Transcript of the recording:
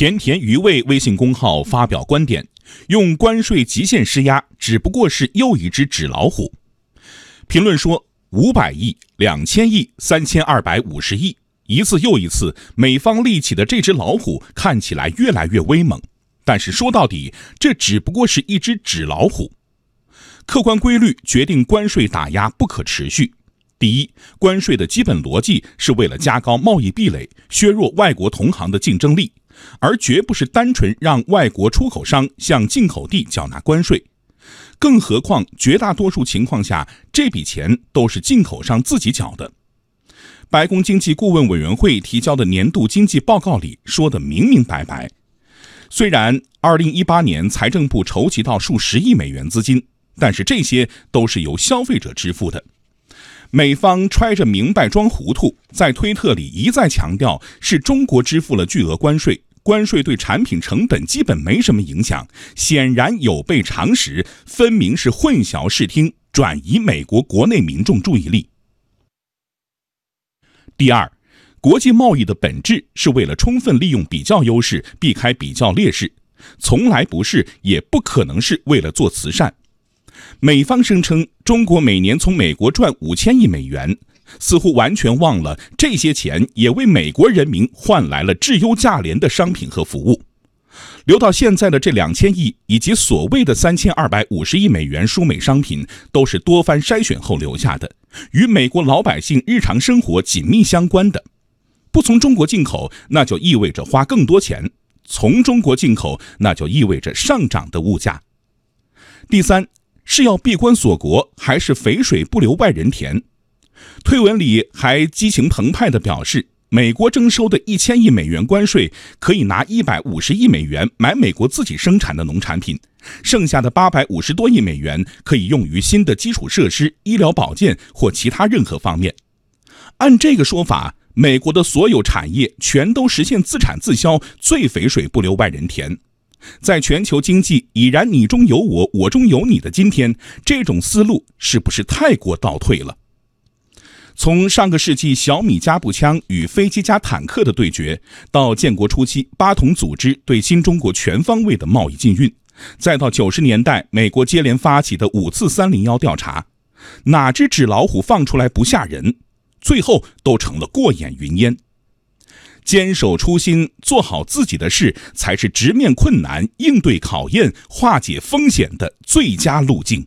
甜甜鱼味微信公号发表观点：用关税极限施压，只不过是又一只纸老虎。评论说：五百亿、两千亿、三千二百五十亿，一次又一次，美方立起的这只老虎看起来越来越威猛。但是说到底，这只不过是一只纸老虎。客观规律决定关税打压不可持续。第一，关税的基本逻辑是为了加高贸易壁垒，削弱外国同行的竞争力。而绝不是单纯让外国出口商向进口地缴纳关税，更何况绝大多数情况下，这笔钱都是进口商自己缴的。白宫经济顾问委员会提交的年度经济报告里说的明明白白。虽然2018年财政部筹集到数十亿美元资金，但是这些都是由消费者支付的。美方揣着明白装糊涂，在推特里一再强调是中国支付了巨额关税。关税对产品成本基本没什么影响，显然有悖常识，分明是混淆视听，转移美国国内民众注意力。第二，国际贸易的本质是为了充分利用比较优势，避开比较劣势，从来不是，也不可能是为了做慈善。美方声称中国每年从美国赚五千亿美元。似乎完全忘了，这些钱也为美国人民换来了质优价廉的商品和服务。留到现在的这两千亿，以及所谓的三千二百五十亿美元输美商品，都是多番筛选后留下的，与美国老百姓日常生活紧密相关的。不从中国进口，那就意味着花更多钱；从中国进口，那就意味着上涨的物价。第三，是要闭关锁国，还是肥水不流外人田？推文里还激情澎湃地表示，美国征收的一千亿美元关税，可以拿一百五十亿美元买美国自己生产的农产品，剩下的八百五十多亿美元可以用于新的基础设施、医疗保健或其他任何方面。按这个说法，美国的所有产业全都实现自产自销，最肥水不流外人田。在全球经济已然你中有我、我中有你的今天，这种思路是不是太过倒退了？从上个世纪小米加步枪与飞机加坦克的对决，到建国初期八统组织对新中国全方位的贸易禁运，再到九十年代美国接连发起的五次三零幺调查，哪只纸老虎放出来不吓人？最后都成了过眼云烟。坚守初心，做好自己的事，才是直面困难、应对考验、化解风险的最佳路径。